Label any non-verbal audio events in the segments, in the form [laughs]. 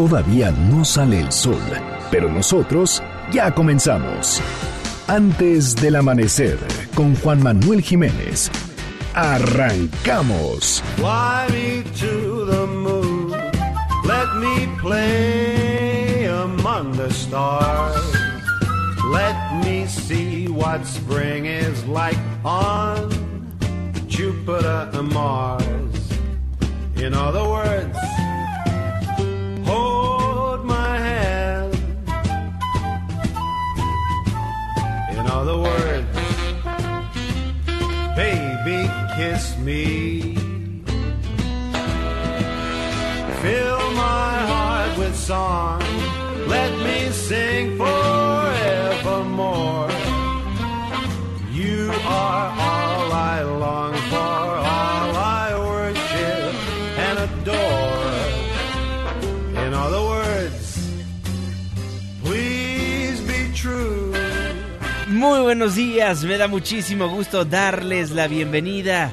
Todavía no sale el sol, pero nosotros ya comenzamos. Antes del amanecer, con Juan Manuel Jiménez. Arrancamos. Fly me to the moon. Let me play among the stars. Let me see what spring is like on Jupiter and Mars. In other words, me. Fill my heart with song. Let me sing forevermore. You are all I long for, all I worship and adore. In other words, please be true. Muy buenos días, me da muchísimo gusto darles la bienvenida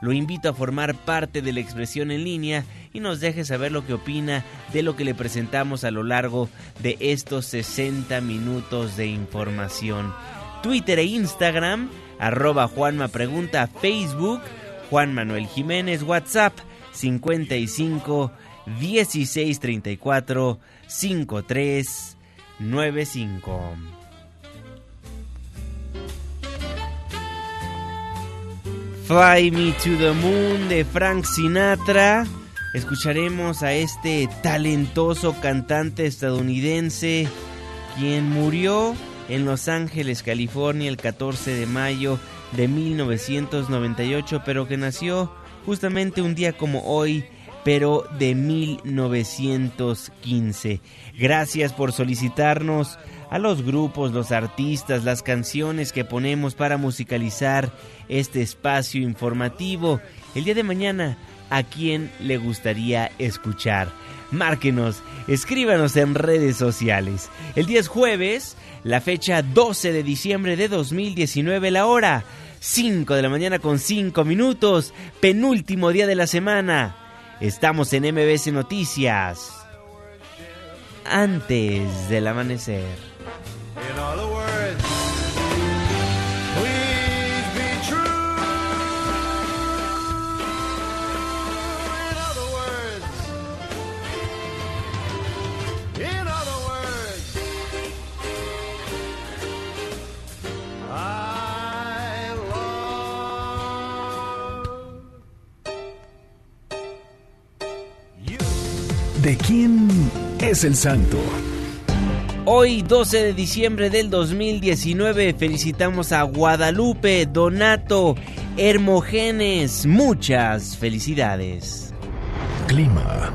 lo invito a formar parte de la expresión en línea y nos deje saber lo que opina de lo que le presentamos a lo largo de estos 60 minutos de información. Twitter e Instagram, arroba Juanma Pregunta, Facebook, Juan Manuel Jiménez, WhatsApp 55 16 34 53 95. Fly Me to the Moon de Frank Sinatra. Escucharemos a este talentoso cantante estadounidense quien murió en Los Ángeles, California el 14 de mayo de 1998, pero que nació justamente un día como hoy, pero de 1915. Gracias por solicitarnos a los grupos, los artistas, las canciones que ponemos para musicalizar este espacio informativo. El día de mañana, ¿a quién le gustaría escuchar? Márquenos, escríbanos en redes sociales. El día es jueves, la fecha 12 de diciembre de 2019, la hora 5 de la mañana con 5 minutos, penúltimo día de la semana. Estamos en MBS Noticias. Antes del amanecer. In other words, please be true. In other words, in other words, I love you. ¿De quién es el santo? Hoy, 12 de diciembre del 2019, felicitamos a Guadalupe, Donato, Hermogenes. Muchas felicidades. Clima.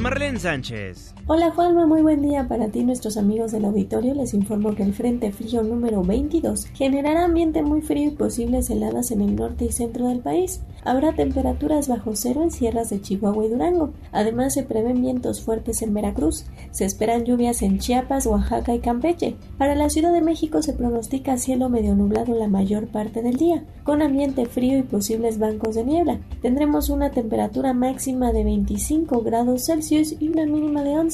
Marlene Sánchez. Hola Juanma, muy buen día para ti nuestros amigos del auditorio. Les informo que el Frente Frío número 22 generará ambiente muy frío y posibles heladas en el norte y centro del país. Habrá temperaturas bajo cero en sierras de Chihuahua y Durango. Además se prevén vientos fuertes en Veracruz. Se esperan lluvias en Chiapas, Oaxaca y Campeche. Para la Ciudad de México se pronostica cielo medio nublado la mayor parte del día, con ambiente frío y posibles bancos de niebla. Tendremos una temperatura máxima de 25 grados Celsius y una mínima de 11.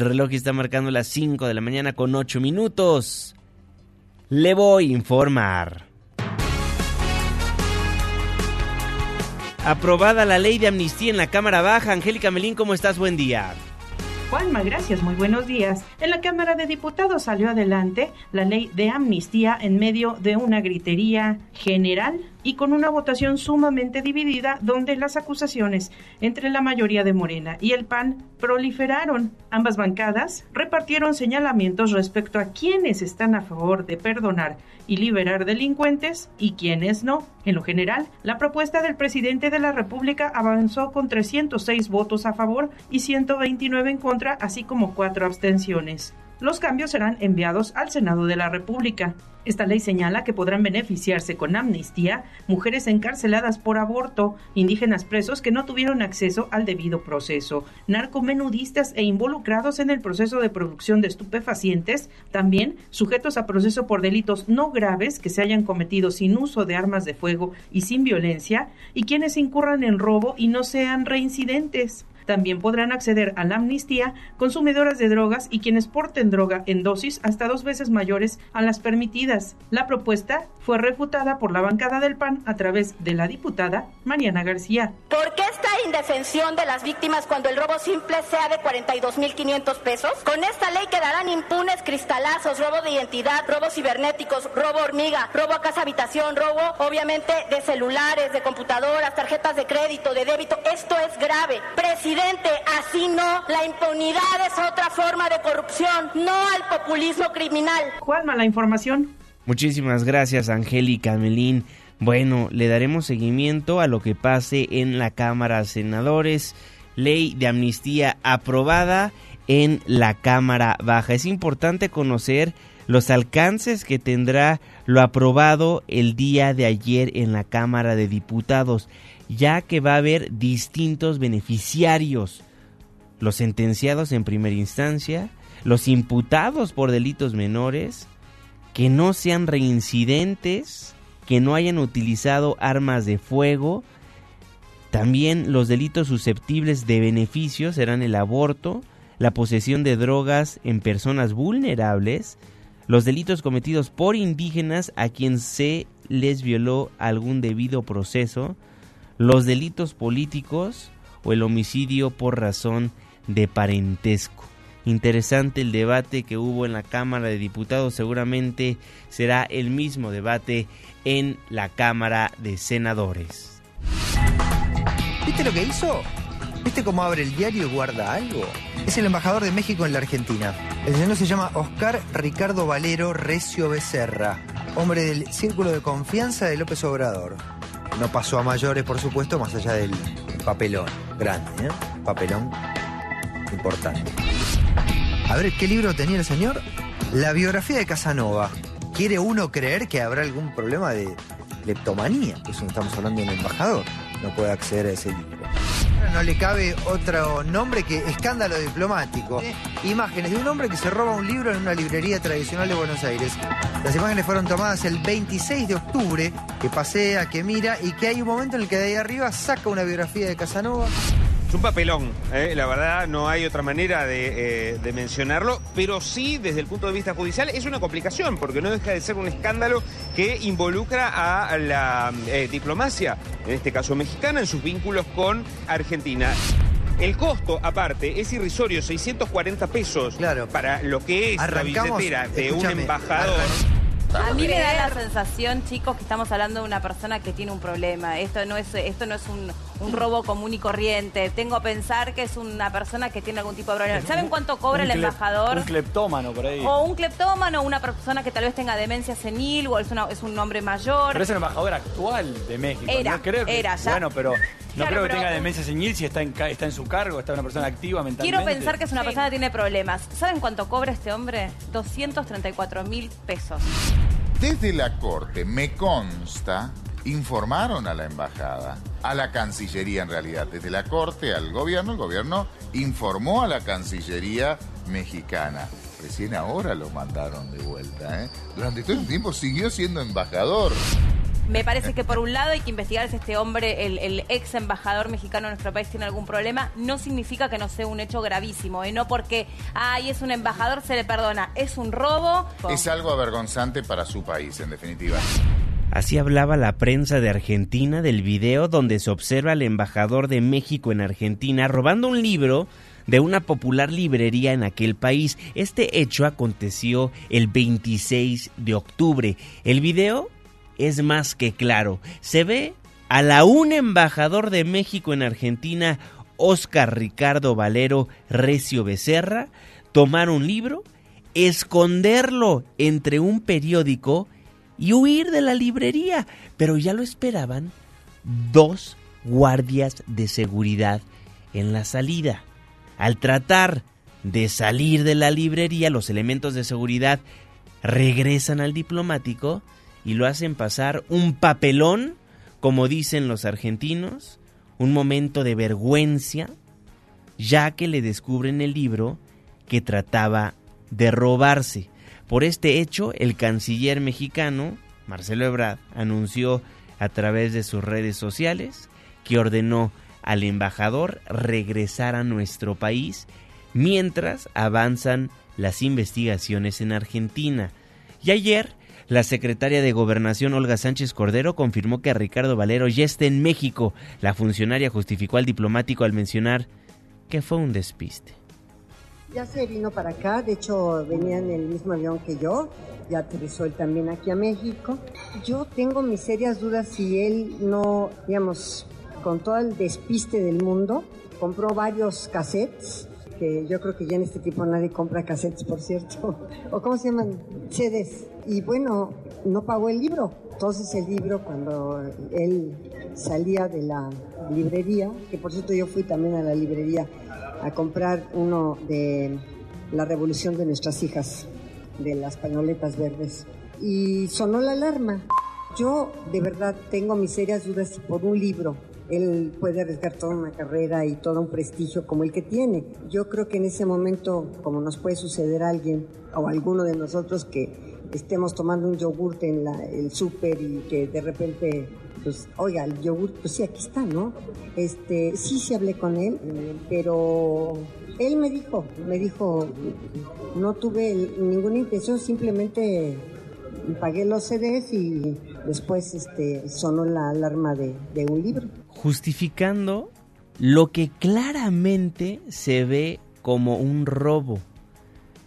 reloj está marcando las 5 de la mañana con 8 minutos. Le voy a informar. Aprobada la ley de amnistía en la Cámara Baja. Angélica Melín, ¿cómo estás? Buen día. Juanma, gracias, muy buenos días. En la Cámara de Diputados salió adelante la ley de amnistía en medio de una gritería general y con una votación sumamente dividida donde las acusaciones entre la mayoría de Morena y el PAN proliferaron. Ambas bancadas repartieron señalamientos respecto a quienes están a favor de perdonar y liberar delincuentes y quienes no. En lo general, la propuesta del presidente de la República avanzó con 306 votos a favor y 129 en contra, así como cuatro abstenciones. Los cambios serán enviados al Senado de la República. Esta ley señala que podrán beneficiarse con amnistía mujeres encarceladas por aborto, indígenas presos que no tuvieron acceso al debido proceso, narcomenudistas e involucrados en el proceso de producción de estupefacientes, también sujetos a proceso por delitos no graves que se hayan cometido sin uso de armas de fuego y sin violencia, y quienes incurran en robo y no sean reincidentes. También podrán acceder a la amnistía consumidoras de drogas y quienes porten droga en dosis hasta dos veces mayores a las permitidas. La propuesta fue refutada por la bancada del PAN a través de la diputada Mariana García. ¿Por qué esta indefensión de las víctimas cuando el robo simple sea de 42.500 pesos? Con esta ley quedarán impunes cristalazos, robo de identidad, robos cibernéticos, robo hormiga, robo a casa habitación, robo obviamente de celulares, de computadoras, tarjetas de crédito, de débito. Esto es grave. Presidente, así no. La impunidad es otra forma de corrupción, no al populismo criminal. Juanma, la información. Muchísimas gracias, Angélica Melín. Bueno, le daremos seguimiento a lo que pase en la Cámara de Senadores. Ley de amnistía aprobada en la Cámara Baja. Es importante conocer los alcances que tendrá lo aprobado el día de ayer en la Cámara de Diputados, ya que va a haber distintos beneficiarios. Los sentenciados en primera instancia, los imputados por delitos menores, que no sean reincidentes, que no hayan utilizado armas de fuego. También los delitos susceptibles de beneficios serán el aborto, la posesión de drogas en personas vulnerables, los delitos cometidos por indígenas a quien se les violó algún debido proceso, los delitos políticos o el homicidio por razón de parentesco. Interesante el debate que hubo en la Cámara de Diputados, seguramente será el mismo debate en la Cámara de Senadores. ¿Viste lo que hizo? ¿Viste cómo abre el diario y guarda algo? Es el embajador de México en la Argentina. El señor se llama Oscar Ricardo Valero Recio Becerra, hombre del círculo de confianza de López Obrador. No pasó a mayores, por supuesto, más allá del papelón grande, ¿eh? Papelón importante. A ver, ¿qué libro tenía el señor? La biografía de Casanova. ¿Quiere uno creer que habrá algún problema de leptomanía? Eso no estamos hablando de un embajador. No puede acceder a ese libro. No le cabe otro nombre que escándalo diplomático. Imágenes de un hombre que se roba un libro en una librería tradicional de Buenos Aires. Las imágenes fueron tomadas el 26 de octubre, que pasea, que mira y que hay un momento en el que de ahí arriba saca una biografía de Casanova. Es un papelón, ¿eh? la verdad no hay otra manera de, eh, de mencionarlo, pero sí desde el punto de vista judicial es una complicación, porque no deja de ser un escándalo que involucra a la eh, diplomacia, en este caso mexicana, en sus vínculos con Argentina. El costo, aparte, es irrisorio, 640 pesos Claro. para lo que es Arrancamos, la billetera de un embajador. A mí me da la sensación, chicos, que estamos hablando de una persona que tiene un problema. Esto no es, esto no es un, un robo común y corriente. Tengo a pensar que es una persona que tiene algún tipo de problema. ¿Saben cuánto cobra el embajador? Un cleptómano por ahí. O un cleptómano, una persona que tal vez tenga demencia senil, o es, una- es un hombre mayor. Pero es el embajador actual de México. Era, no creo que, era, ya. Bueno, pero no Claro, creo que pero- tenga demencia senil si está en, está en su cargo, está una persona activa mentalmente. Quiero pensar que es una persona que tiene problemas. ¿Saben cuánto cobra este hombre? 234 mil pesos. Desde la Corte me consta, informaron a la embajada, a la Cancillería en realidad, desde la Corte al gobierno, el gobierno informó a la Cancillería mexicana. Recién ahora lo mandaron de vuelta, ¿eh? Durante todo el tiempo siguió siendo embajador. Me parece que por un lado hay que investigar si este hombre, el, el ex embajador mexicano en nuestro país, tiene algún problema. No significa que no sea un hecho gravísimo, ¿eh? no porque, ay, es un embajador, se le perdona. Es un robo. Es algo avergonzante para su país, en definitiva. Así hablaba la prensa de Argentina del video donde se observa al embajador de México en Argentina robando un libro de una popular librería en aquel país. Este hecho aconteció el 26 de octubre. El video es más que claro. Se ve a la un embajador de México en Argentina, Oscar Ricardo Valero Recio Becerra, tomar un libro, esconderlo entre un periódico y huir de la librería. Pero ya lo esperaban dos guardias de seguridad en la salida. Al tratar de salir de la librería, los elementos de seguridad regresan al diplomático y lo hacen pasar un papelón, como dicen los argentinos, un momento de vergüenza, ya que le descubren el libro que trataba de robarse. Por este hecho, el canciller mexicano, Marcelo Ebrard, anunció a través de sus redes sociales que ordenó al embajador regresar a nuestro país mientras avanzan las investigaciones en Argentina. Y ayer, la secretaria de Gobernación Olga Sánchez Cordero confirmó que Ricardo Valero ya está en México. La funcionaria justificó al diplomático al mencionar que fue un despiste. Ya se vino para acá, de hecho venía en el mismo avión que yo, ya aterrizó él también aquí a México. Yo tengo mis serias dudas si él no, digamos, con todo el despiste del mundo, compró varios cassettes, que yo creo que ya en este tipo nadie compra cassettes, por cierto, [laughs] o cómo se llaman, CDs. Y bueno, no pagó el libro. Entonces el libro, cuando él salía de la librería, que por cierto yo fui también a la librería a comprar uno de la revolución de nuestras hijas, de las pañoletas verdes, y sonó la alarma. Yo de verdad tengo mis serias dudas por un libro él puede arriesgar toda una carrera y todo un prestigio como el que tiene. Yo creo que en ese momento, como nos puede suceder a alguien o a alguno de nosotros que estemos tomando un yogurt en la- el súper y que de repente, pues, oiga, el yogurt, pues sí, aquí está, ¿no? Este, sí, sí hablé con él, pero él me dijo, me dijo, no tuve ninguna intención, simplemente pagué los CDs y después este, sonó la alarma de, de un libro. justificando lo que claramente se ve como un robo.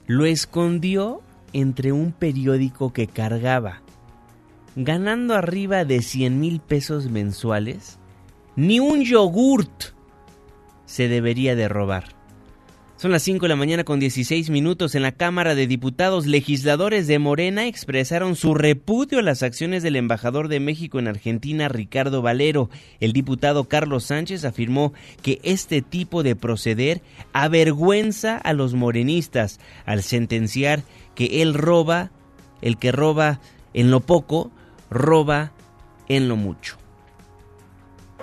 Lo escondió entre un periódico que cargaba. Ganando arriba de 100 mil pesos mensuales, ni un yogurt se debería de robar. Son las 5 de la mañana con 16 minutos en la Cámara de Diputados. Legisladores de Morena expresaron su repudio a las acciones del embajador de México en Argentina, Ricardo Valero. El diputado Carlos Sánchez afirmó que este tipo de proceder avergüenza a los morenistas al sentenciar que él roba, el que roba en lo poco, roba en lo mucho.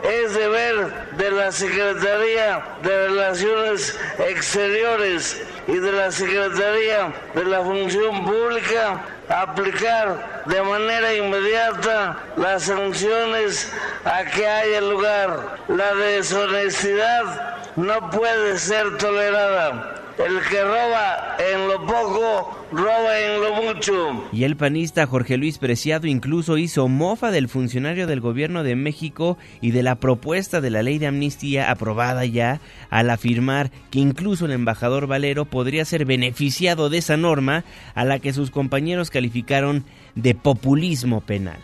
Es deber de la Secretaría de Relaciones Exteriores y de la Secretaría de la Función Pública aplicar de manera inmediata las sanciones a que haya lugar. La deshonestidad no puede ser tolerada. El que roba en lo poco, roba en lo mucho. Y el panista Jorge Luis Preciado incluso hizo mofa del funcionario del gobierno de México y de la propuesta de la ley de amnistía aprobada ya al afirmar que incluso el embajador Valero podría ser beneficiado de esa norma a la que sus compañeros calificaron de populismo penal.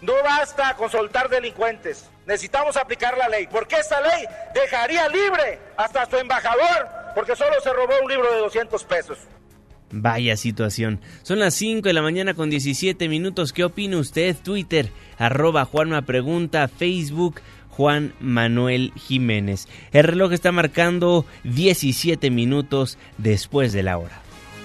No basta con soltar delincuentes. Necesitamos aplicar la ley, porque esta ley dejaría libre hasta su embajador, porque solo se robó un libro de 200 pesos. Vaya situación. Son las 5 de la mañana con 17 minutos. ¿Qué opina usted? Twitter, arroba Juanma Pregunta, Facebook, Juan Manuel Jiménez. El reloj está marcando 17 minutos después de la hora.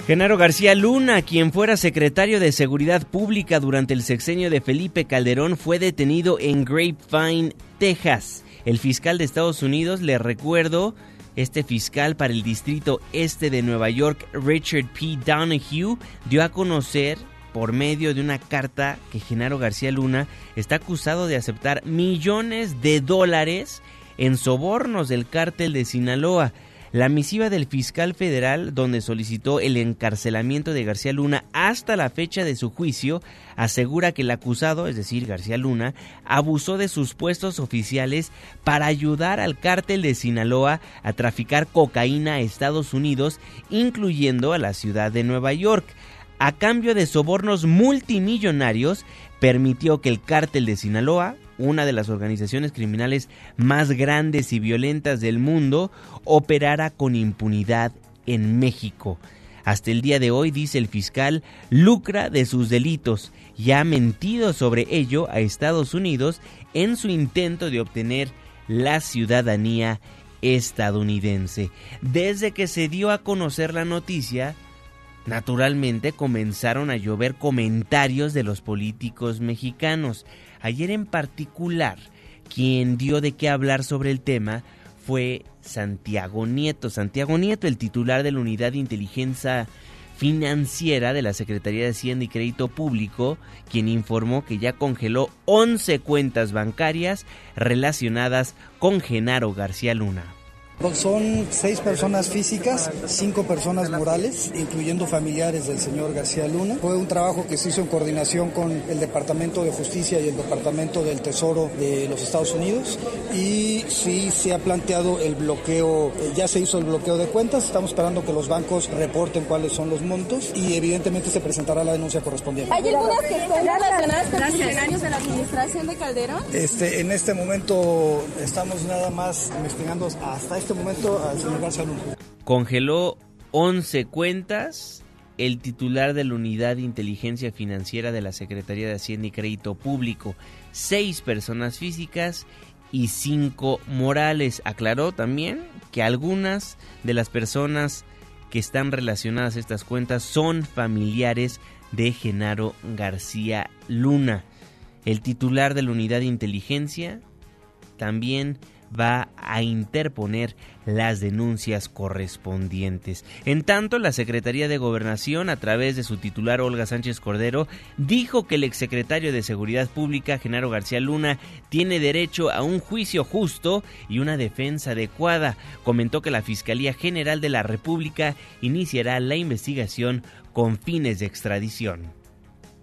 Genaro García Luna, quien fuera secretario de Seguridad Pública durante el sexenio de Felipe Calderón, fue detenido en Grapevine, Texas. El fiscal de Estados Unidos, le recuerdo, este fiscal para el distrito este de Nueva York, Richard P. Donahue, dio a conocer por medio de una carta que Genaro García Luna está acusado de aceptar millones de dólares en sobornos del cártel de Sinaloa. La misiva del fiscal federal, donde solicitó el encarcelamiento de García Luna hasta la fecha de su juicio, asegura que el acusado, es decir, García Luna, abusó de sus puestos oficiales para ayudar al cártel de Sinaloa a traficar cocaína a Estados Unidos, incluyendo a la ciudad de Nueva York. A cambio de sobornos multimillonarios, permitió que el cártel de Sinaloa, una de las organizaciones criminales más grandes y violentas del mundo, operara con impunidad en México. Hasta el día de hoy, dice el fiscal, lucra de sus delitos y ha mentido sobre ello a Estados Unidos en su intento de obtener la ciudadanía estadounidense. Desde que se dio a conocer la noticia, naturalmente comenzaron a llover comentarios de los políticos mexicanos. Ayer en particular, quien dio de qué hablar sobre el tema fue Santiago Nieto. Santiago Nieto, el titular de la Unidad de Inteligencia Financiera de la Secretaría de Hacienda y Crédito Público, quien informó que ya congeló 11 cuentas bancarias relacionadas con Genaro García Luna. Son seis personas físicas, cinco personas morales, incluyendo familiares del señor García Luna. Fue un trabajo que se hizo en coordinación con el Departamento de Justicia y el Departamento del Tesoro de los Estados Unidos y sí se ha planteado el bloqueo, eh, ya se hizo el bloqueo de cuentas, estamos esperando que los bancos reporten cuáles son los montos y evidentemente se presentará la denuncia correspondiente. ¿Hay algunas que están relacionadas con funcionarios de la administración de Calderón? Este, en este momento estamos nada más investigando hasta este momento al señor García Luna. Congeló 11 cuentas el titular de la Unidad de Inteligencia Financiera de la Secretaría de Hacienda y Crédito Público, seis personas físicas y cinco morales. Aclaró también que algunas de las personas que están relacionadas a estas cuentas son familiares de Genaro García Luna. El titular de la Unidad de Inteligencia también va a interponer las denuncias correspondientes. En tanto, la Secretaría de Gobernación, a través de su titular Olga Sánchez Cordero, dijo que el exsecretario de Seguridad Pública, Genaro García Luna, tiene derecho a un juicio justo y una defensa adecuada. Comentó que la Fiscalía General de la República iniciará la investigación con fines de extradición.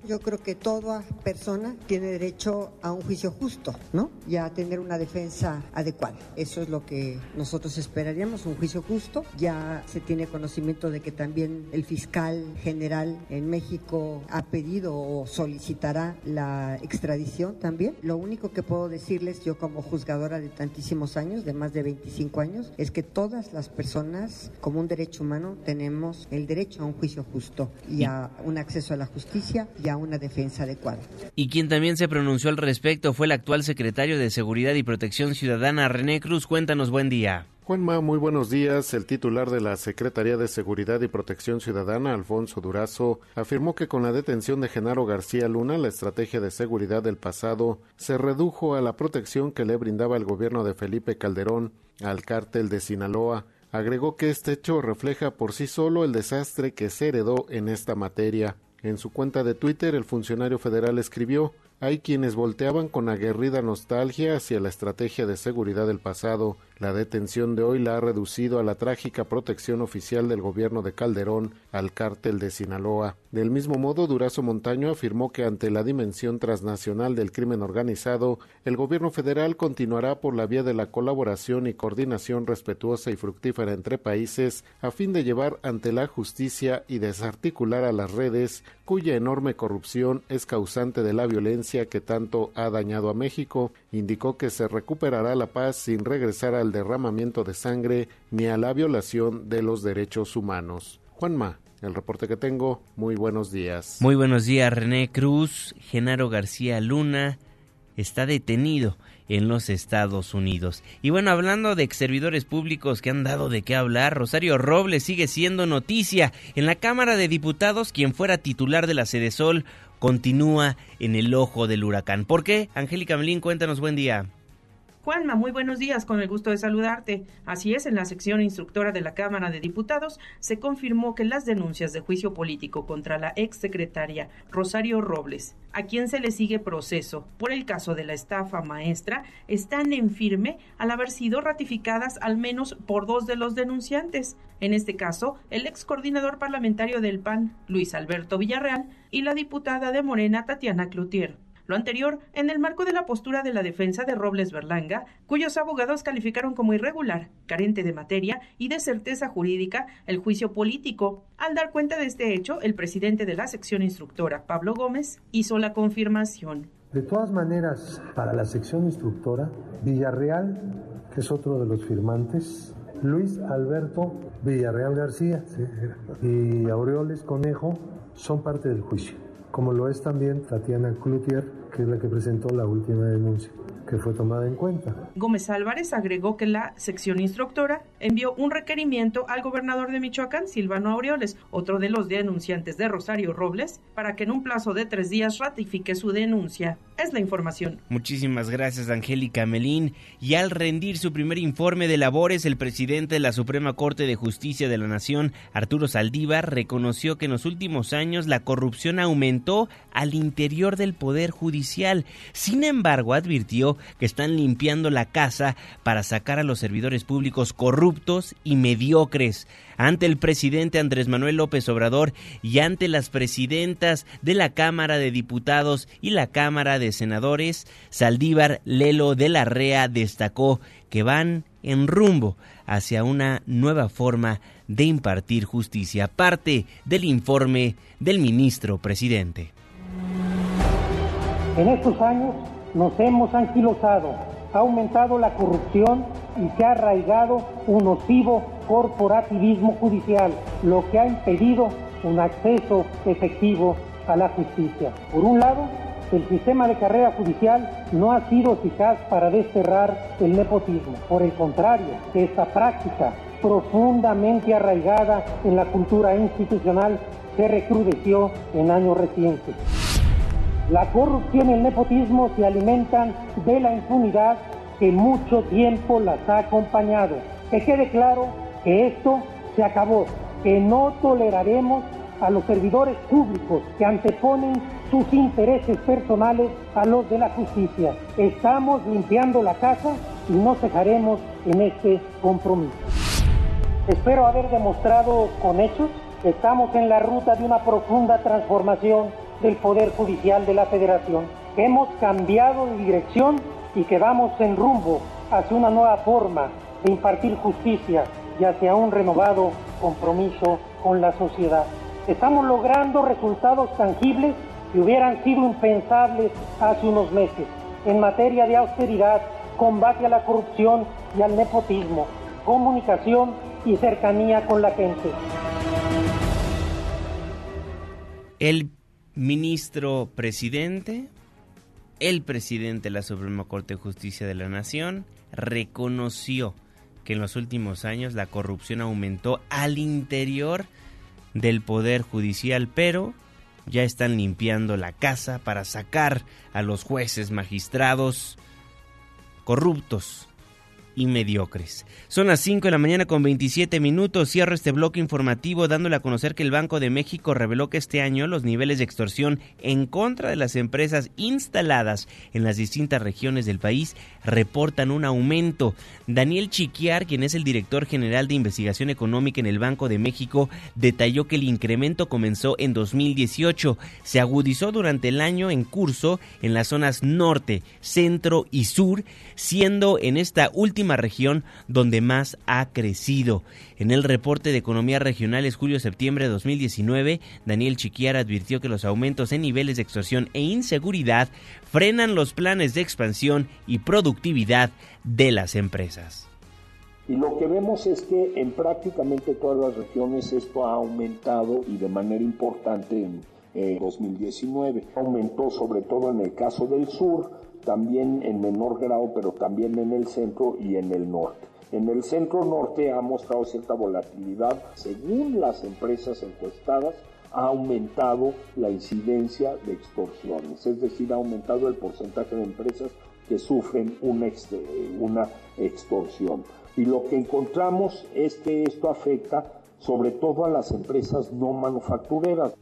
Yo creo que toda persona tiene derecho a un juicio justo, ¿no? Y a tener una defensa adecuada. Eso es lo que nosotros esperaríamos, un juicio justo. Ya se tiene conocimiento de que también el fiscal general en México ha pedido o solicitará la extradición también. Lo único que puedo decirles yo como juzgadora de tantísimos años, de más de 25 años, es que todas las personas como un derecho humano tenemos el derecho a un juicio justo y a un acceso a la justicia y a una defensa adecuada. Y quien también se pronunció al respecto fue el actual secretario de Seguridad y Protección Ciudadana, René Cruz. Cuéntanos, buen día. Juanma, muy buenos días. El titular de la Secretaría de Seguridad y Protección Ciudadana, Alfonso Durazo, afirmó que con la detención de Genaro García Luna, la estrategia de seguridad del pasado se redujo a la protección que le brindaba el gobierno de Felipe Calderón al cártel de Sinaloa. Agregó que este hecho refleja por sí solo el desastre que se heredó en esta materia. En su cuenta de Twitter, el funcionario federal escribió hay quienes volteaban con aguerrida nostalgia hacia la estrategia de seguridad del pasado. La detención de hoy la ha reducido a la trágica protección oficial del gobierno de Calderón al cártel de Sinaloa. Del mismo modo, Durazo Montaño afirmó que ante la dimensión transnacional del crimen organizado, el gobierno federal continuará por la vía de la colaboración y coordinación respetuosa y fructífera entre países a fin de llevar ante la justicia y desarticular a las redes cuya enorme corrupción es causante de la violencia que tanto ha dañado a México, indicó que se recuperará la paz sin regresar al derramamiento de sangre ni a la violación de los derechos humanos. Juanma, el reporte que tengo, muy buenos días. Muy buenos días, René Cruz. Genaro García Luna está detenido en los Estados Unidos. Y bueno, hablando de ex servidores públicos que han dado de qué hablar, Rosario Robles sigue siendo noticia. En la Cámara de Diputados, quien fuera titular de la Sede Sol continúa en el ojo del huracán. ¿Por qué? Angélica Melín, cuéntanos, buen día. Juanma, muy buenos días, con el gusto de saludarte. Así es, en la sección instructora de la Cámara de Diputados se confirmó que las denuncias de juicio político contra la exsecretaria Rosario Robles, a quien se le sigue proceso por el caso de la estafa maestra, están en firme al haber sido ratificadas al menos por dos de los denunciantes. En este caso, el ex coordinador parlamentario del PAN, Luis Alberto Villarreal, y la diputada de Morena, Tatiana Cloutier. Lo anterior en el marco de la postura de la defensa de Robles Berlanga, cuyos abogados calificaron como irregular, carente de materia y de certeza jurídica el juicio político. Al dar cuenta de este hecho, el presidente de la sección instructora, Pablo Gómez, hizo la confirmación. De todas maneras, para la sección instructora, Villarreal, que es otro de los firmantes, Luis Alberto Villarreal García y Aureoles Conejo son parte del juicio como lo es también Tatiana Cloutier, que es la que presentó la última denuncia que fue tomada en cuenta. Gómez Álvarez agregó que la sección instructora envió un requerimiento al gobernador de Michoacán, Silvano Aureoles, otro de los denunciantes de Rosario Robles, para que en un plazo de tres días ratifique su denuncia. Es la información. Muchísimas gracias, Angélica Melín. Y al rendir su primer informe de labores, el presidente de la Suprema Corte de Justicia de la Nación, Arturo Saldívar, reconoció que en los últimos años la corrupción aumentó al interior del Poder Judicial. Sin embargo, advirtió que están limpiando la casa para sacar a los servidores públicos corruptos y mediocres. Ante el presidente Andrés Manuel López Obrador y ante las presidentas de la Cámara de Diputados y la Cámara de Senadores, Saldívar Lelo de la Rea destacó que van en rumbo hacia una nueva forma de impartir justicia, parte del informe del ministro presidente. En estos años nos hemos anquilosado, ha aumentado la corrupción y se ha arraigado un nocivo corporativismo judicial, lo que ha impedido un acceso efectivo a la justicia. Por un lado, el sistema de carrera judicial no ha sido eficaz para desterrar el nepotismo. Por el contrario, esta práctica profundamente arraigada en la cultura institucional se recrudeció en años recientes. La corrupción y el nepotismo se alimentan de la impunidad que mucho tiempo las ha acompañado. Que quede claro que esto se acabó, que no toleraremos a los servidores públicos que anteponen sus intereses personales a los de la justicia. Estamos limpiando la casa y no cejaremos en este compromiso. Espero haber demostrado con hechos que estamos en la ruta de una profunda transformación del Poder Judicial de la Federación. Hemos cambiado de dirección y que vamos en rumbo hacia una nueva forma de impartir justicia y hacia un renovado compromiso con la sociedad. Estamos logrando resultados tangibles que hubieran sido impensables hace unos meses en materia de austeridad, combate a la corrupción y al nepotismo, comunicación y cercanía con la gente. El ministro presidente, el presidente de la Suprema Corte de Justicia de la Nación, reconoció que en los últimos años la corrupción aumentó al interior del Poder Judicial, pero ya están limpiando la casa para sacar a los jueces magistrados corruptos y mediocres. Son las 5 de la mañana con 27 minutos. Cierro este bloque informativo dándole a conocer que el Banco de México reveló que este año los niveles de extorsión en contra de las empresas instaladas en las distintas regiones del país reportan un aumento. Daniel Chiquiar, quien es el director general de investigación económica en el Banco de México, detalló que el incremento comenzó en 2018, se agudizó durante el año en curso en las zonas norte, centro y sur, siendo en esta última región donde más ha crecido. En el reporte de economía regionales julio-septiembre de 2019, Daniel Chiquiar advirtió que los aumentos en niveles de extorsión e inseguridad frenan los planes de expansión y productividad de las empresas. Y lo que vemos es que en prácticamente todas las regiones esto ha aumentado y de manera importante en eh, 2019. Aumentó sobre todo en el caso del sur, también en menor grado, pero también en el centro y en el norte. En el centro norte ha mostrado cierta volatilidad. Según las empresas encuestadas, ha aumentado la incidencia de extorsiones, es decir, ha aumentado el porcentaje de empresas que sufren una, ex- una extorsión. Y lo que encontramos es que esto afecta sobre todo a las empresas no manufactureras.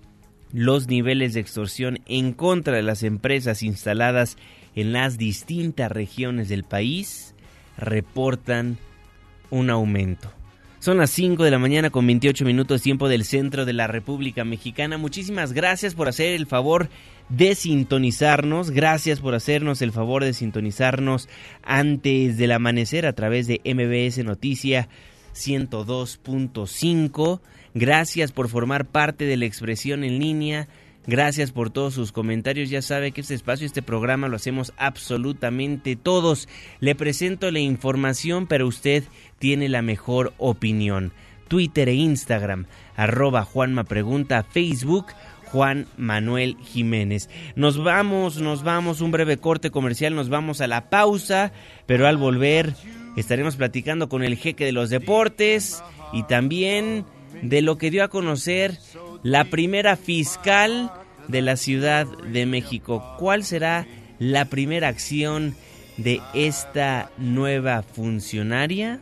Los niveles de extorsión en contra de las empresas instaladas en las distintas regiones del país reportan un aumento. Son las 5 de la mañana con 28 minutos tiempo del centro de la República Mexicana. Muchísimas gracias por hacer el favor de sintonizarnos. Gracias por hacernos el favor de sintonizarnos antes del amanecer a través de MBS Noticia 102.5. Gracias por formar parte de la expresión en línea. Gracias por todos sus comentarios. Ya sabe que este espacio, este programa lo hacemos absolutamente todos. Le presento la información, pero usted tiene la mejor opinión. Twitter e Instagram, arroba Juanma Pregunta, Facebook, Juan Manuel Jiménez. Nos vamos, nos vamos, un breve corte comercial, nos vamos a la pausa, pero al volver estaremos platicando con el jeque de los deportes y también de lo que dio a conocer la primera fiscal de la Ciudad de México. ¿Cuál será la primera acción de esta nueva funcionaria?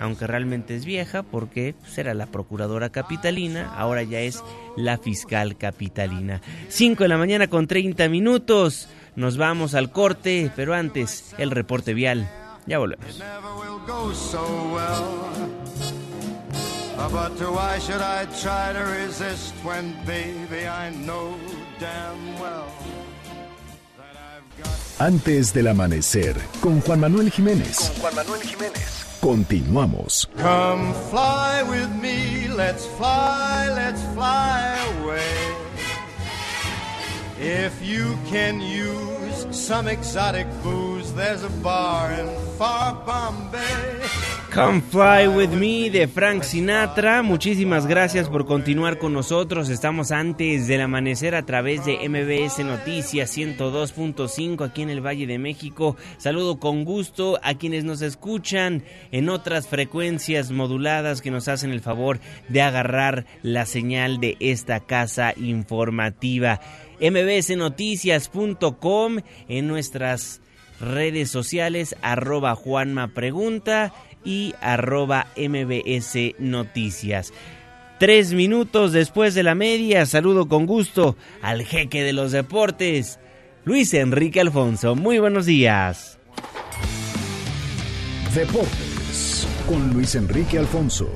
Aunque realmente es vieja porque será la procuradora capitalina, ahora ya es la fiscal capitalina. 5 de la mañana con 30 minutos. Nos vamos al corte, pero antes el reporte vial. Ya volvemos. Uh, but why should I try to resist when, baby, I know damn well that I've got... Antes del amanecer, con Juan Manuel Jiménez. Juan Manuel Jiménez. Continuamos. Come fly with me, let's fly, let's fly away. If you can use some exotic booze, there's a bar in far Bombay. Come Fly With Me de Frank Sinatra. Muchísimas gracias por continuar con nosotros. Estamos antes del amanecer a través de MBS Noticias 102.5 aquí en el Valle de México. Saludo con gusto a quienes nos escuchan en otras frecuencias moduladas que nos hacen el favor de agarrar la señal de esta casa informativa. mbsnoticias.com en nuestras redes sociales arroba Juanma Pregunta y arroba MBS Noticias. Tres minutos después de la media, saludo con gusto al jeque de los deportes, Luis Enrique Alfonso. Muy buenos días. Deportes con Luis Enrique Alfonso.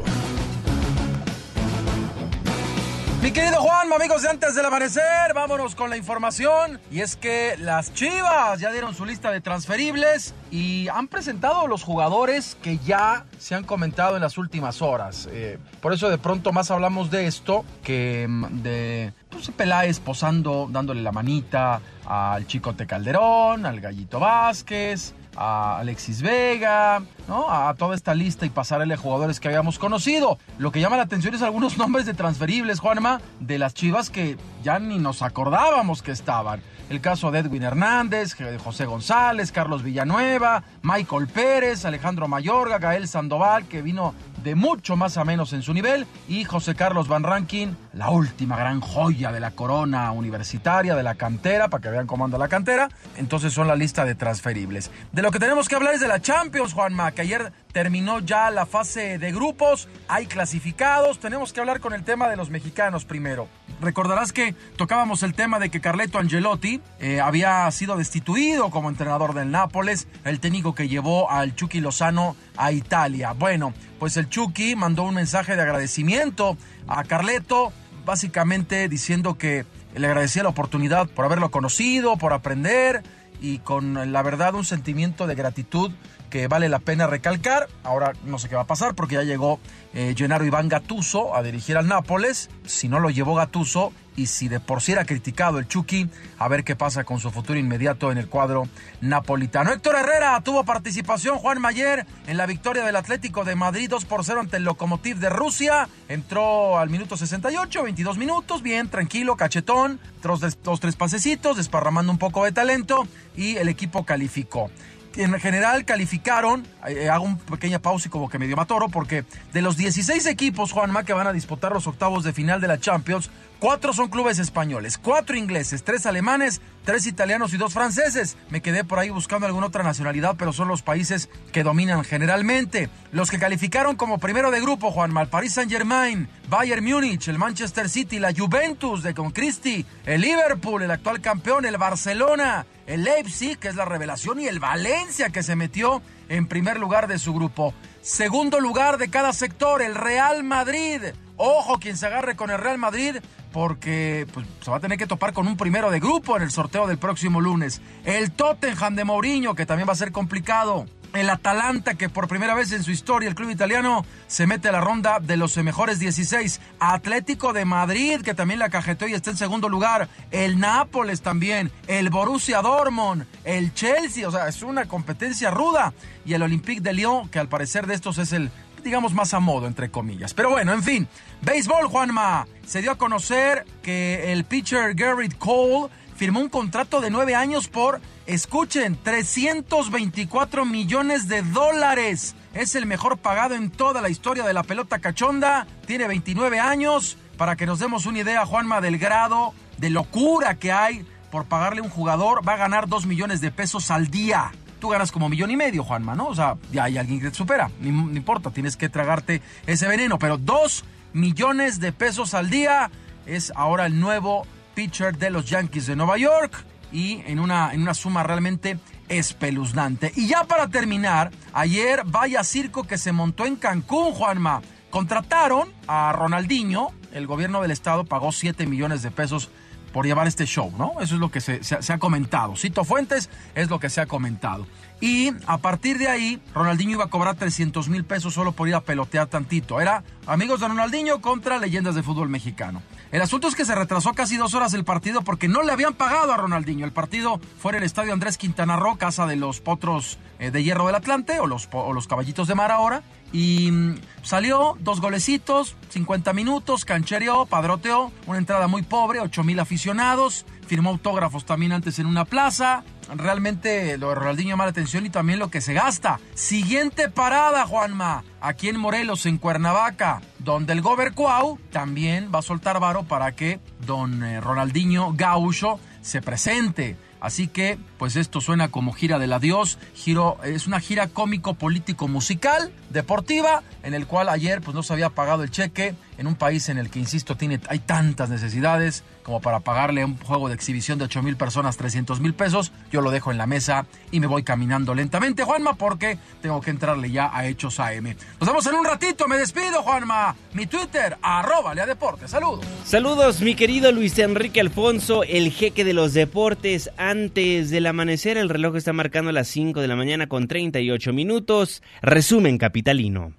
Mi querido Juan, amigos de antes del amanecer, vámonos con la información. Y es que las Chivas ya dieron su lista de transferibles y han presentado los jugadores que ya se han comentado en las últimas horas. Eh, por eso de pronto más hablamos de esto que mm, de pues, Peláez posando, dándole la manita al Chicote Calderón, al Gallito Vázquez, a Alexis Vega, ¿no? A toda esta lista y pasarle a jugadores que habíamos conocido. Lo que llama la atención es algunos [laughs] nombres de transferibles, Juanma, de las Chivas que ya ni nos acordábamos que estaban. El caso de Edwin Hernández, José González, Carlos Villanueva, Michael Pérez, Alejandro Mayorga, Gael Sandoval, que vino de mucho más a menos en su nivel, y José Carlos Van Rankin, la última gran joya de la corona universitaria, de la cantera, para que vean cómo anda la cantera. Entonces son la lista de transferibles. De lo que tenemos que hablar es de la Champions, Juanma, que ayer terminó ya la fase de grupos, hay clasificados, tenemos que hablar con el tema de los mexicanos primero. Recordarás que tocábamos el tema de que Carleto Angelotti eh, había sido destituido como entrenador del Nápoles, el técnico que llevó al Chucky Lozano a Italia. Bueno, pues el Chucky mandó un mensaje de agradecimiento a Carleto, básicamente diciendo que le agradecía la oportunidad por haberlo conocido, por aprender y con la verdad un sentimiento de gratitud que vale la pena recalcar. Ahora no sé qué va a pasar porque ya llegó eh, Gennaro Iván Gatuso a dirigir al Nápoles. Si no lo llevó Gatuso y si de por sí era criticado el Chucky, a ver qué pasa con su futuro inmediato en el cuadro napolitano. Héctor Herrera tuvo participación, Juan Mayer, en la victoria del Atlético de Madrid 2 por 0 ante el Lokomotiv de Rusia. Entró al minuto 68, 22 minutos, bien, tranquilo, cachetón, dos, dos tres pasecitos, desparramando un poco de talento y el equipo calificó en general calificaron, eh, hago una pequeña pausa y como que medio matoro, porque de los 16 equipos, Juanma, que van a disputar los octavos de final de la Champions, Cuatro son clubes españoles, cuatro ingleses, tres alemanes, tres italianos y dos franceses. Me quedé por ahí buscando alguna otra nacionalidad, pero son los países que dominan generalmente. Los que calificaron como primero de grupo, Juanma, el Paris Saint-Germain, Bayern Múnich, el Manchester City, la Juventus de Concristi, el Liverpool, el actual campeón, el Barcelona, el Leipzig, que es la revelación, y el Valencia, que se metió en primer lugar de su grupo. Segundo lugar de cada sector, el Real Madrid. Ojo quien se agarre con el Real Madrid porque pues, se va a tener que topar con un primero de grupo en el sorteo del próximo lunes. El Tottenham de Mourinho, que también va a ser complicado. El Atalanta, que por primera vez en su historia el club italiano se mete a la ronda de los mejores 16. Atlético de Madrid, que también la cajeteó y está en segundo lugar. El Nápoles también. El Borussia Dortmund. El Chelsea. O sea, es una competencia ruda. Y el Olympique de Lyon, que al parecer de estos es el digamos, más a modo, entre comillas. Pero bueno, en fin, béisbol, Juanma. Se dio a conocer que el pitcher Garrett Cole firmó un contrato de nueve años por, escuchen, 324 millones de dólares. Es el mejor pagado en toda la historia de la pelota cachonda. Tiene 29 años. Para que nos demos una idea, Juanma, del grado de locura que hay por pagarle a un jugador, va a ganar 2 millones de pesos al día ganas como millón y medio, Juanma, ¿no? O sea, ya hay alguien que te supera, no, importa, tienes que tragarte ese veneno, pero dos millones de pesos al día es ahora el nuevo pitcher de los Yankees de Nueva York y en una, en una suma realmente espeluznante. Y ya para terminar, ayer vaya circo que se montó en Cancún, Juanma. Contrataron a Ronaldinho, el gobierno del estado pagó 7 millones de pesos por llevar este show, ¿no? Eso es lo que se, ha comentado. Cito Fuentes, es lo que se ha comentado. Y a partir de ahí, Ronaldinho iba a cobrar 300 mil pesos solo por ir a pelotear tantito. Era amigos de Ronaldinho contra leyendas de fútbol mexicano. El asunto es que se retrasó casi dos horas el partido porque no le habían pagado a Ronaldinho. El partido fue en el estadio Andrés Quintana Roo, casa de los potros eh, de hierro del Atlante o los, o los caballitos de mar ahora. Y mm, salió dos golecitos, 50 minutos, canchereó, padroteó, una entrada muy pobre, 8 mil aficionados, firmó autógrafos también antes en una plaza. Realmente lo de Ronaldinho llama la atención y también lo que se gasta. Siguiente parada, Juanma, aquí en Morelos, en Cuernavaca, donde el Gober Cuau también va a soltar varo para que don eh, Ronaldinho Gaucho se presente. Así que, pues esto suena como gira del adiós. Giro, es una gira cómico, político, musical, deportiva, en el cual ayer pues no se había pagado el cheque en un país en el que, insisto, tiene, hay tantas necesidades como para pagarle un juego de exhibición de 8 mil personas 300 mil pesos. Yo lo dejo en la mesa y me voy caminando lentamente, Juanma, porque tengo que entrarle ya a Hechos AM. Nos vemos en un ratito, me despido, Juanma. Mi Twitter, arroba Lea Deportes. Saludos. Saludos, mi querido Luis Enrique Alfonso, el jeque de los deportes. Antes del amanecer, el reloj está marcando las 5 de la mañana con 38 minutos. Resumen capitalino.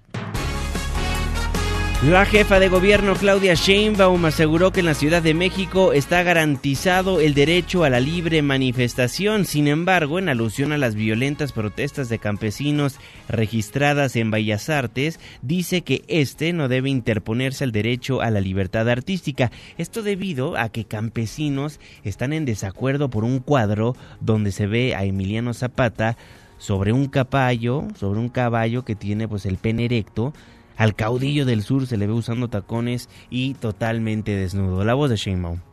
La jefa de gobierno Claudia Sheinbaum aseguró que en la Ciudad de México está garantizado el derecho a la libre manifestación. Sin embargo, en alusión a las violentas protestas de campesinos registradas en Bellas Artes, dice que este no debe interponerse al derecho a la libertad artística. Esto debido a que campesinos están en desacuerdo por un cuadro donde se ve a Emiliano Zapata sobre un caballo, sobre un caballo que tiene pues el pene erecto al caudillo del sur se le ve usando tacones y totalmente desnudo. La voz de Sheinbaum.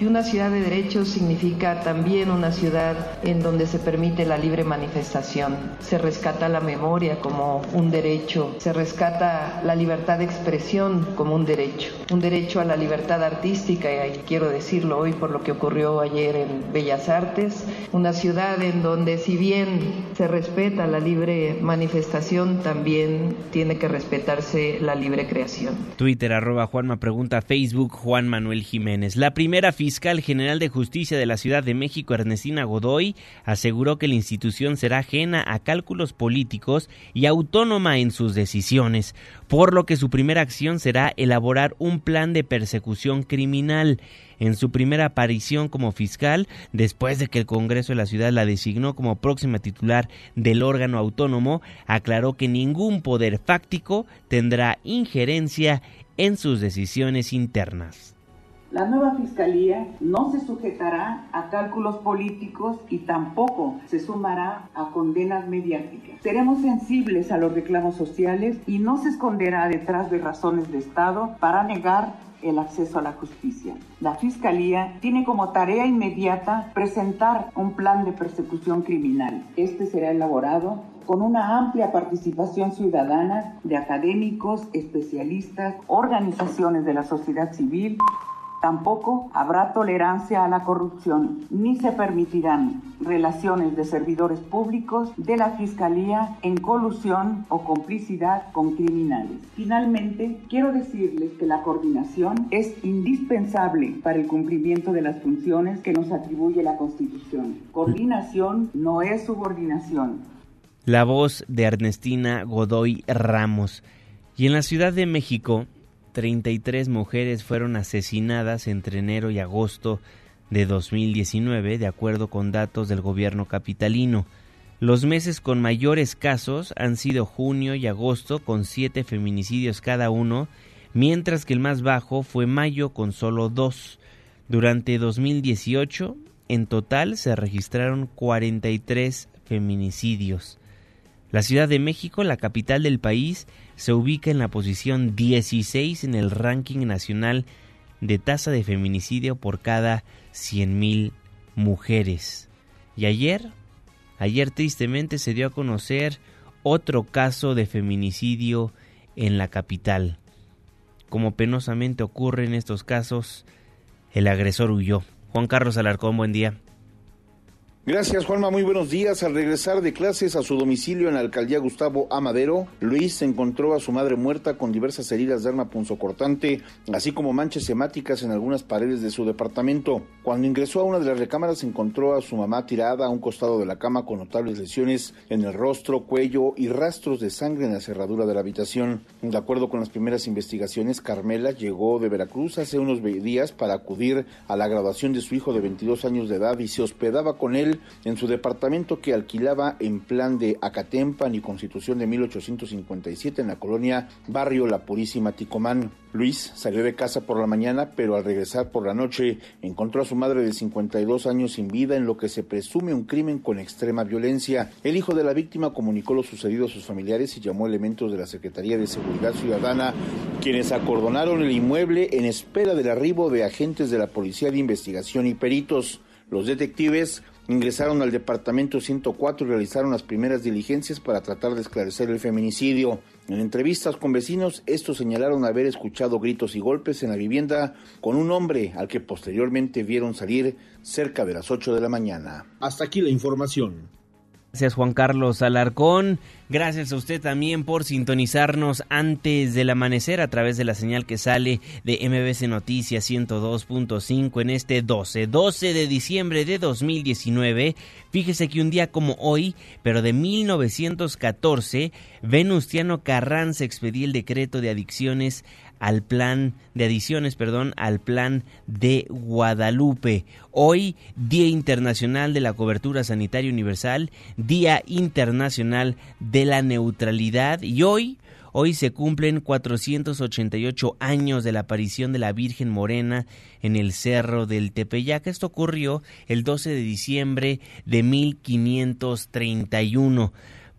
Y una ciudad de derechos significa también una ciudad en donde se permite la libre manifestación. Se rescata la memoria como un derecho, se rescata la libertad de expresión como un derecho, un derecho a la libertad artística, y quiero decirlo hoy por lo que ocurrió ayer en Bellas Artes, una ciudad en donde si bien se respeta la libre manifestación, también tiene que respetarse la libre creación. Twitter arroba Juanma pregunta, Facebook Juan Manuel Jiménez. La primera fiscal general de justicia de la Ciudad de México, Ernestina Godoy, aseguró que la institución será ajena a cálculos políticos y autónoma en sus decisiones, por lo que su primera acción será elaborar un plan de persecución criminal. En su primera aparición como fiscal, después de que el Congreso de la ciudad la designó como próxima titular del órgano autónomo, aclaró que ningún poder fáctico tendrá injerencia en sus decisiones internas. La nueva Fiscalía no se sujetará a cálculos políticos y tampoco se sumará a condenas mediáticas. Seremos sensibles a los reclamos sociales y no se esconderá detrás de razones de Estado para negar el acceso a la justicia. La Fiscalía tiene como tarea inmediata presentar un plan de persecución criminal. Este será elaborado con una amplia participación ciudadana de académicos, especialistas, organizaciones de la sociedad civil. Tampoco habrá tolerancia a la corrupción, ni se permitirán relaciones de servidores públicos de la Fiscalía en colusión o complicidad con criminales. Finalmente, quiero decirles que la coordinación es indispensable para el cumplimiento de las funciones que nos atribuye la Constitución. Coordinación no es subordinación la voz de Ernestina Godoy Ramos. Y en la Ciudad de México, 33 mujeres fueron asesinadas entre enero y agosto de 2019, de acuerdo con datos del gobierno capitalino. Los meses con mayores casos han sido junio y agosto, con siete feminicidios cada uno, mientras que el más bajo fue mayo con solo dos. Durante 2018, en total se registraron 43 feminicidios. La Ciudad de México, la capital del país, se ubica en la posición 16 en el ranking nacional de tasa de feminicidio por cada 100.000 mujeres. Y ayer, ayer tristemente se dio a conocer otro caso de feminicidio en la capital. Como penosamente ocurre en estos casos, el agresor huyó. Juan Carlos Alarcón, buen día. Gracias, Juanma. Muy buenos días. Al regresar de clases a su domicilio en la alcaldía Gustavo Amadero, Luis encontró a su madre muerta con diversas heridas de arma punzocortante, así como manchas hemáticas en algunas paredes de su departamento. Cuando ingresó a una de las recámaras, encontró a su mamá tirada a un costado de la cama con notables lesiones en el rostro, cuello y rastros de sangre en la cerradura de la habitación. De acuerdo con las primeras investigaciones, Carmela llegó de Veracruz hace unos días para acudir a la graduación de su hijo de 22 años de edad y se hospedaba con él en su departamento que alquilaba en plan de Acatempan y Constitución de 1857 en la colonia Barrio La Purísima Ticomán. Luis salió de casa por la mañana, pero al regresar por la noche encontró a su madre de 52 años sin vida en lo que se presume un crimen con extrema violencia. El hijo de la víctima comunicó lo sucedido a sus familiares y llamó elementos de la Secretaría de Seguridad Ciudadana, quienes acordonaron el inmueble en espera del arribo de agentes de la Policía de Investigación y peritos. Los detectives ingresaron al departamento 104 y realizaron las primeras diligencias para tratar de esclarecer el feminicidio. En entrevistas con vecinos, estos señalaron haber escuchado gritos y golpes en la vivienda con un hombre al que posteriormente vieron salir cerca de las 8 de la mañana. Hasta aquí la información. Gracias Juan Carlos Alarcón. Gracias a usted también por sintonizarnos antes del amanecer a través de la señal que sale de MBC Noticias 102.5 en este 12, 12 de diciembre de 2019. Fíjese que un día como hoy, pero de 1914, Venustiano Carranza expedía el decreto de adicciones al plan de adiciones, perdón, al plan de Guadalupe. Hoy, Día Internacional de la Cobertura Sanitaria Universal, Día Internacional de la Neutralidad y hoy Hoy se cumplen 488 años de la aparición de la Virgen Morena en el Cerro del Tepeyac. Esto ocurrió el 12 de diciembre de 1531.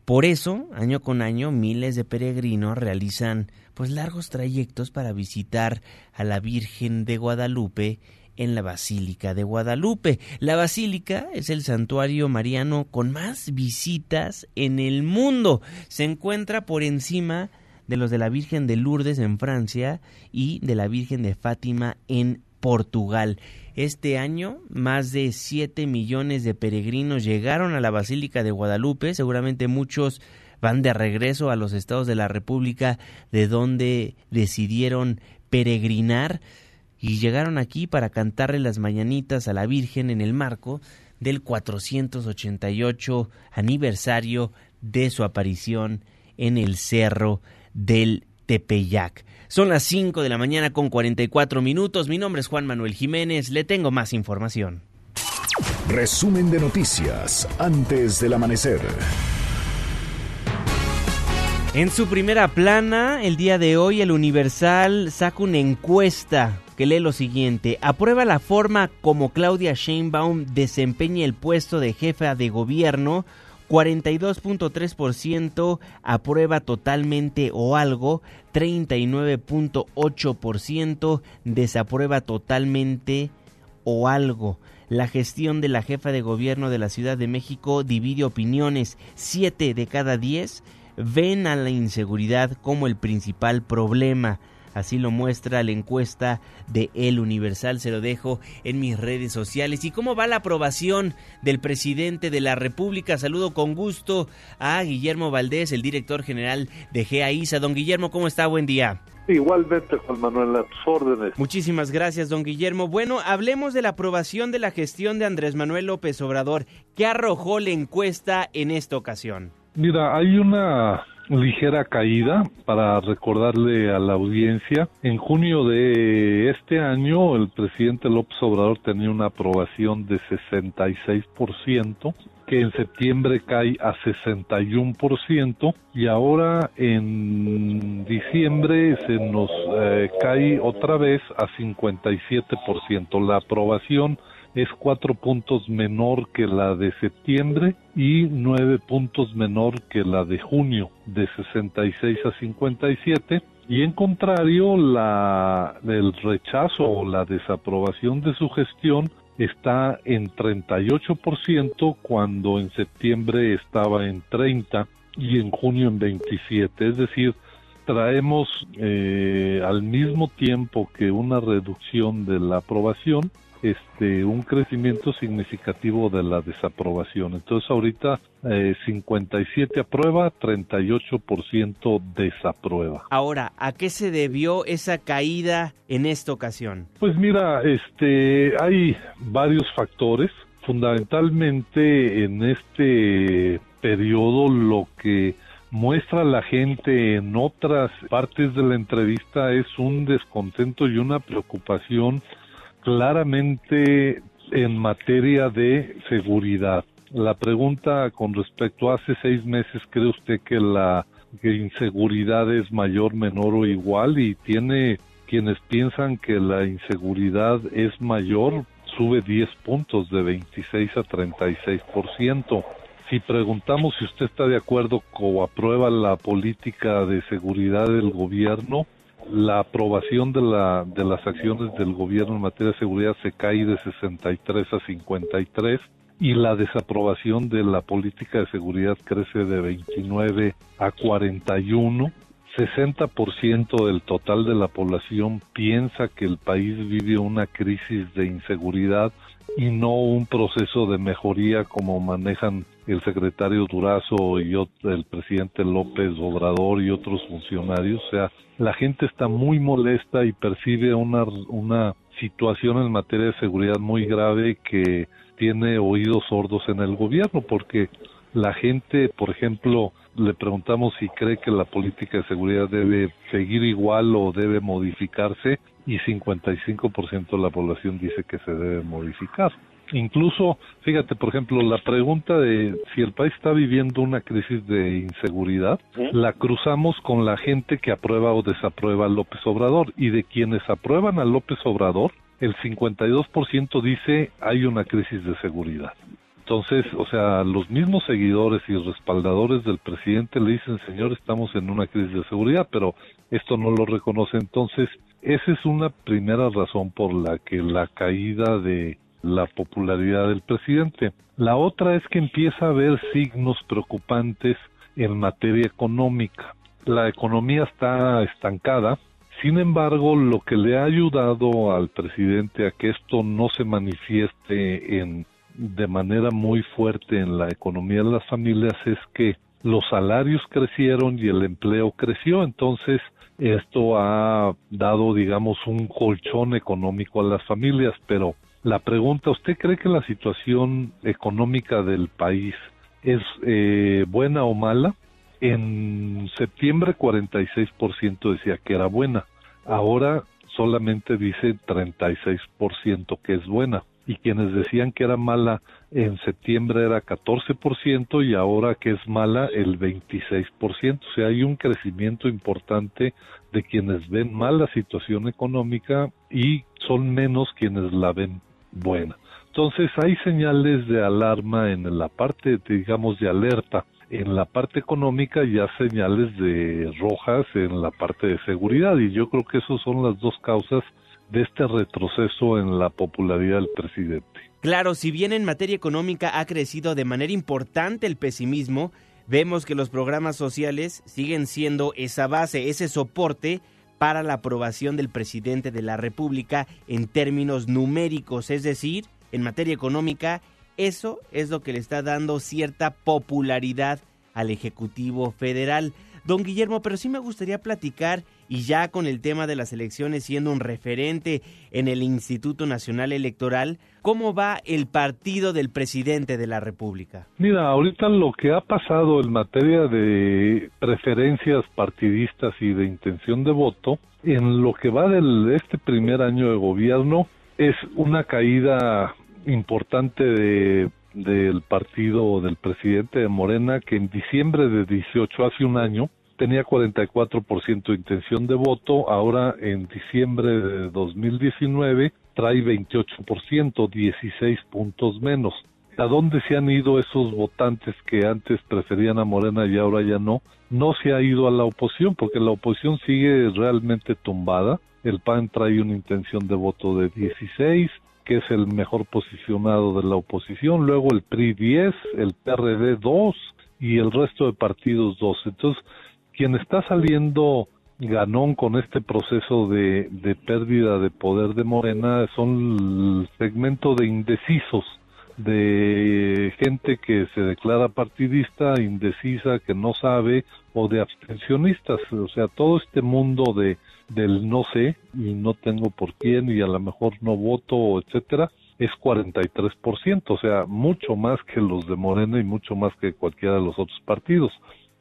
Por eso, año con año, miles de peregrinos realizan pues largos trayectos para visitar a la Virgen de Guadalupe en la Basílica de Guadalupe. La Basílica es el santuario mariano con más visitas en el mundo. Se encuentra por encima de los de la Virgen de Lourdes en Francia y de la Virgen de Fátima en Portugal. Este año, más de 7 millones de peregrinos llegaron a la Basílica de Guadalupe, seguramente muchos van de regreso a los estados de la República de donde decidieron peregrinar y llegaron aquí para cantarle las mañanitas a la Virgen en el marco del 488 aniversario de su aparición en el Cerro del Tepeyac. Son las 5 de la mañana con 44 minutos. Mi nombre es Juan Manuel Jiménez. Le tengo más información. Resumen de noticias antes del amanecer. En su primera plana, el día de hoy, el Universal saca una encuesta que lee lo siguiente. Aprueba la forma como Claudia Sheinbaum desempeña el puesto de jefa de gobierno 42.3% aprueba totalmente o algo, 39.8% desaprueba totalmente o algo. La gestión de la jefa de gobierno de la Ciudad de México divide opiniones. Siete de cada diez ven a la inseguridad como el principal problema. Así lo muestra la encuesta de El Universal. Se lo dejo en mis redes sociales. ¿Y cómo va la aprobación del presidente de la República? Saludo con gusto a Guillermo Valdés, el director general de GAISA. Don Guillermo, ¿cómo está? Buen día. Igualmente, Juan Manuel, a tus órdenes. Muchísimas gracias, don Guillermo. Bueno, hablemos de la aprobación de la gestión de Andrés Manuel López Obrador. ¿Qué arrojó la encuesta en esta ocasión? Mira, hay una ligera caída para recordarle a la audiencia. En junio de este año el presidente López Obrador tenía una aprobación de 66%, que en septiembre cae a 61% y ahora en diciembre se nos eh, cae otra vez a 57%. La aprobación es cuatro puntos menor que la de septiembre y nueve puntos menor que la de junio, de 66 a 57. Y en contrario, la, el rechazo o la desaprobación de su gestión está en 38% cuando en septiembre estaba en 30 y en junio en 27. Es decir, traemos eh, al mismo tiempo que una reducción de la aprobación, este un crecimiento significativo de la desaprobación. Entonces ahorita eh, 57 aprueba, 38% desaprueba. Ahora, ¿a qué se debió esa caída en esta ocasión? Pues mira, este hay varios factores. Fundamentalmente en este periodo lo que muestra la gente en otras partes de la entrevista es un descontento y una preocupación claramente en materia de seguridad. La pregunta con respecto a hace seis meses, ¿cree usted que la inseguridad es mayor, menor o igual? Y tiene quienes piensan que la inseguridad es mayor, sube 10 puntos de 26 a 36%. Si preguntamos si usted está de acuerdo o aprueba la política de seguridad del gobierno, la aprobación de, la, de las acciones del gobierno en materia de seguridad se cae de 63 a 53 y la desaprobación de la política de seguridad crece de 29 a 41. 60% del total de la población piensa que el país vive una crisis de inseguridad y no un proceso de mejoría como manejan el secretario Durazo y el presidente López Obrador y otros funcionarios. O sea, la gente está muy molesta y percibe una, una situación en materia de seguridad muy grave que tiene oídos sordos en el gobierno porque la gente, por ejemplo, le preguntamos si cree que la política de seguridad debe seguir igual o debe modificarse y 55% de la población dice que se debe modificar. Incluso, fíjate, por ejemplo, la pregunta de si el país está viviendo una crisis de inseguridad, la cruzamos con la gente que aprueba o desaprueba a López Obrador. Y de quienes aprueban a López Obrador, el 52% dice hay una crisis de seguridad. Entonces, o sea, los mismos seguidores y respaldadores del presidente le dicen, señor, estamos en una crisis de seguridad, pero esto no lo reconoce. Entonces, esa es una primera razón por la que la caída de la popularidad del presidente. La otra es que empieza a haber signos preocupantes en materia económica. La economía está estancada, sin embargo, lo que le ha ayudado al presidente a que esto no se manifieste en de manera muy fuerte en la economía de las familias es que los salarios crecieron y el empleo creció, entonces esto ha dado, digamos, un colchón económico a las familias, pero la pregunta, ¿usted cree que la situación económica del país es eh, buena o mala? En septiembre 46% decía que era buena, ahora solamente dice 36% que es buena y quienes decían que era mala en septiembre era 14% y ahora que es mala el 26%. O sea, hay un crecimiento importante de quienes ven mal la situación económica y son menos quienes la ven buena. Entonces hay señales de alarma en la parte, digamos, de alerta. En la parte económica ya señales de rojas en la parte de seguridad y yo creo que esas son las dos causas de este retroceso en la popularidad del presidente. Claro, si bien en materia económica ha crecido de manera importante el pesimismo, vemos que los programas sociales siguen siendo esa base, ese soporte para la aprobación del presidente de la República en términos numéricos, es decir, en materia económica, eso es lo que le está dando cierta popularidad al Ejecutivo Federal. Don Guillermo, pero sí me gustaría platicar, y ya con el tema de las elecciones siendo un referente en el Instituto Nacional Electoral, ¿cómo va el partido del presidente de la República? Mira, ahorita lo que ha pasado en materia de preferencias partidistas y de intención de voto, en lo que va de este primer año de gobierno, es una caída importante de del partido del presidente de Morena que en diciembre de 18 hace un año tenía 44% de intención de voto, ahora en diciembre de 2019 trae 28%, 16 puntos menos. ¿A dónde se han ido esos votantes que antes preferían a Morena y ahora ya no? No se ha ido a la oposición porque la oposición sigue realmente tumbada. El PAN trae una intención de voto de 16, que es el mejor posicionado de la oposición, luego el PRI 10, el PRD 2 y el resto de partidos 2. Entonces, quien está saliendo ganón con este proceso de, pérdida de poder de Morena son el segmento de indecisos, de gente que se declara partidista, indecisa, que no sabe, o de abstencionistas, o sea, todo este mundo de del no sé y no tengo por quién y a lo mejor no voto, etcétera, es 43%, o sea, mucho más que los de Morena y mucho más que cualquiera de los otros partidos.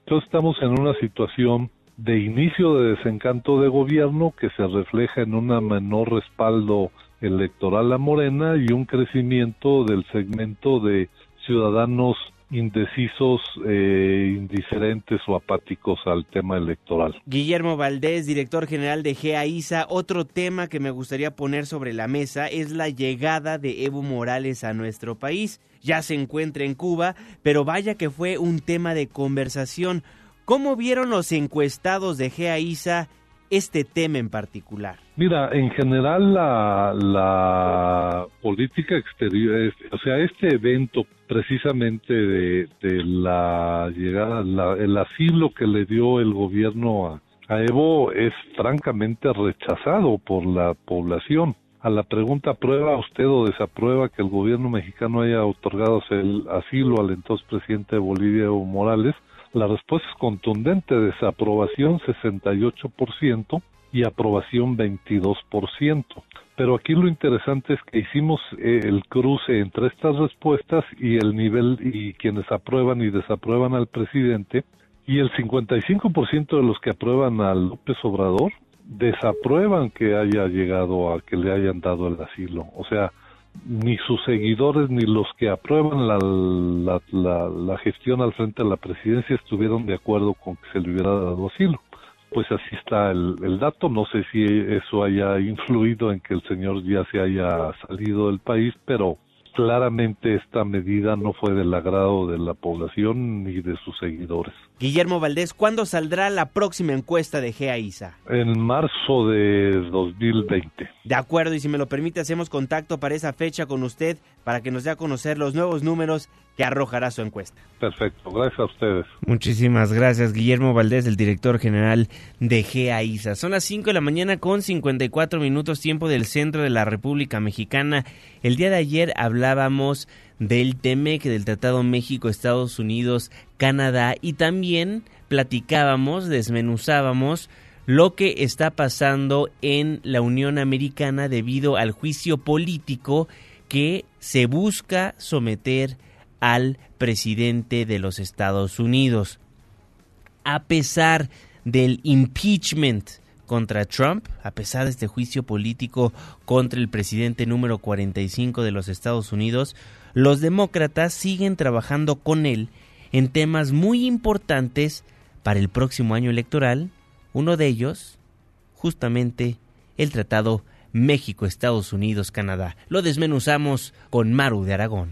Entonces estamos en una situación de inicio de desencanto de gobierno que se refleja en un menor respaldo electoral a Morena y un crecimiento del segmento de ciudadanos indecisos, eh, indiferentes o apáticos al tema electoral. Guillermo Valdés, director general de GAISA, otro tema que me gustaría poner sobre la mesa es la llegada de Evo Morales a nuestro país. Ya se encuentra en Cuba, pero vaya que fue un tema de conversación. ¿Cómo vieron los encuestados de GAISA este tema en particular? Mira, en general la, la política exterior, o sea, este evento precisamente de, la llegada, el asilo que le dio el gobierno a, a Evo es francamente rechazado por la población. A la pregunta, ¿prueba usted o desaprueba que el gobierno mexicano haya otorgado el asilo al entonces presidente de Bolivia, Evo Morales? La respuesta es contundente, desaprobación 68% y aprobación 22%. Pero aquí lo interesante es que hicimos eh, el cruce entre estas respuestas y el nivel y quienes aprueban y desaprueban al presidente y el 55% de los que aprueban a López Obrador desaprueban que haya llegado a que le hayan dado el asilo. O sea, ni sus seguidores ni los que aprueban la, la, la, gestión al frente de la presidencia estuvieron de acuerdo con que se le hubiera dado asilo. Pues así está el, el dato. No sé si eso haya influido en que el señor ya se haya salido del país, pero claramente esta medida no fue del agrado de la población ni de sus seguidores. Guillermo Valdés, ¿cuándo saldrá la próxima encuesta de GEAISA? En marzo de 2020. De acuerdo, y si me lo permite, hacemos contacto para esa fecha con usted para que nos dé a conocer los nuevos números que arrojará su encuesta. Perfecto, gracias a ustedes. Muchísimas gracias, Guillermo Valdés, el director general de GEAISA. Son las 5 de la mañana con 54 minutos tiempo del centro de la República Mexicana. El día de ayer hablábamos del TEMEC, del Tratado México, Estados Unidos, Canadá y también platicábamos, desmenuzábamos lo que está pasando en la Unión Americana debido al juicio político que se busca someter al presidente de los Estados Unidos. A pesar del impeachment contra Trump, a pesar de este juicio político contra el presidente número 45 de los Estados Unidos, los demócratas siguen trabajando con él en temas muy importantes para el próximo año electoral, uno de ellos, justamente, el Tratado México, Estados Unidos, Canadá. Lo desmenuzamos con Maru de Aragón.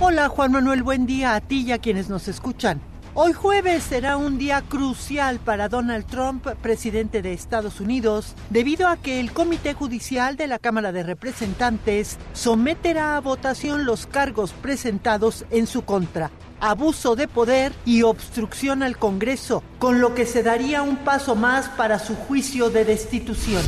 Hola Juan Manuel, buen día a ti y a quienes nos escuchan. Hoy jueves será un día crucial para Donald Trump, presidente de Estados Unidos, debido a que el Comité Judicial de la Cámara de Representantes someterá a votación los cargos presentados en su contra abuso de poder y obstrucción al Congreso, con lo que se daría un paso más para su juicio de destitución.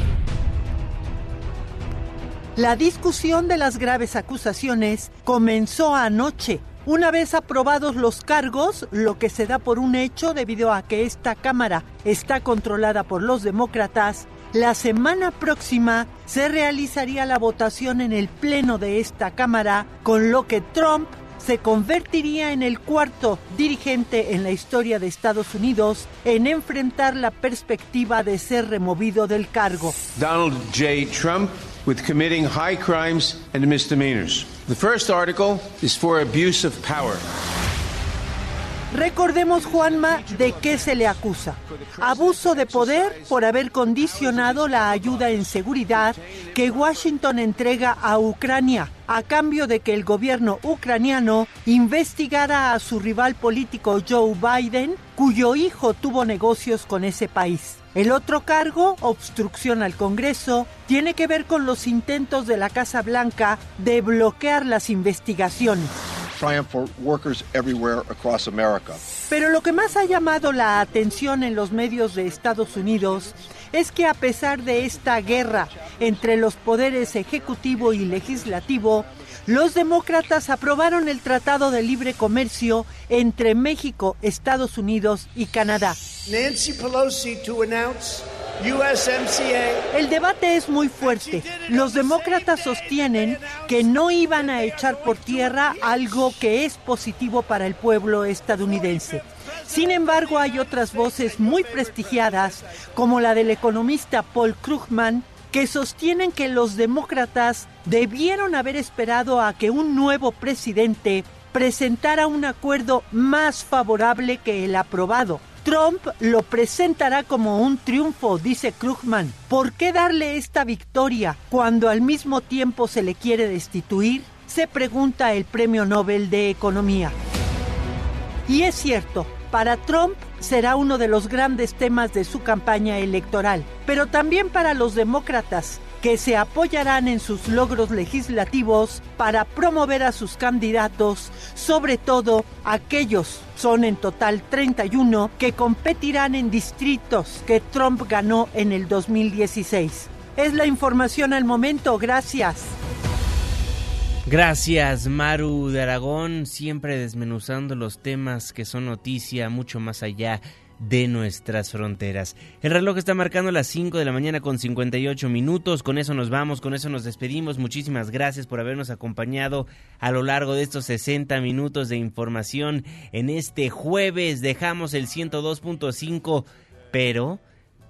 La discusión de las graves acusaciones comenzó anoche una vez aprobados los cargos, lo que se da por un hecho debido a que esta Cámara está controlada por los demócratas, la semana próxima se realizaría la votación en el Pleno de esta Cámara, con lo que Trump se convertiría en el cuarto dirigente en la historia de Estados Unidos en enfrentar la perspectiva de ser removido del cargo. Donald J. Trump with committing high crimes and misdemeanors. The first article is for abuse of power. Recordemos, Juanma, de qué se le acusa. Abuso de poder por haber condicionado la ayuda en seguridad que Washington entrega a Ucrania, a cambio de que el gobierno ucraniano investigara a su rival político Joe Biden, cuyo hijo tuvo negocios con ese país. El otro cargo, obstrucción al Congreso, tiene que ver con los intentos de la Casa Blanca de bloquear las investigaciones. Pero lo que más ha llamado la atención en los medios de Estados Unidos es que a pesar de esta guerra entre los poderes ejecutivo y legislativo, los demócratas aprobaron el Tratado de Libre Comercio entre México, Estados Unidos y Canadá. Nancy Pelosi to announce el debate es muy fuerte. Los demócratas sostienen que no iban a echar por tierra algo que es positivo para el pueblo estadounidense. Sin embargo, hay otras voces muy prestigiadas, como la del economista Paul Krugman, que sostienen que los demócratas debieron haber esperado a que un nuevo presidente presentara un acuerdo más favorable que el aprobado Trump lo presentará como un triunfo, dice Krugman. ¿Por qué darle esta victoria cuando al mismo tiempo se le quiere destituir? Se pregunta el Premio Nobel de Economía. Y es cierto, para Trump será uno de los grandes temas de su campaña electoral, pero también para los demócratas, que se apoyarán en sus logros legislativos para promover a sus candidatos, sobre todo aquellos, son en total 31, que competirán en distritos que Trump ganó en el 2016. Es la información al momento, gracias. Gracias, Maru de Aragón, siempre desmenuzando los temas que son noticia mucho más allá de nuestras fronteras. El reloj está marcando las 5 de la mañana con 58 minutos. Con eso nos vamos, con eso nos despedimos. Muchísimas gracias por habernos acompañado a lo largo de estos 60 minutos de información. En este jueves dejamos el 102.5, pero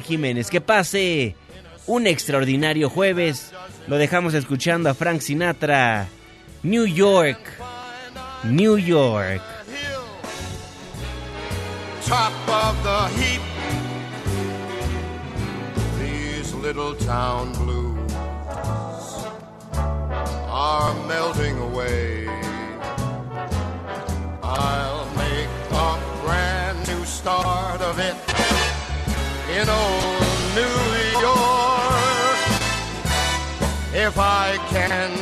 Jiménez. Que pase un extraordinario jueves. Lo dejamos escuchando a Frank Sinatra. New York. New York. top of the heap. These little town blues are melting away. I'll make a brand new start of it in old New York. If I can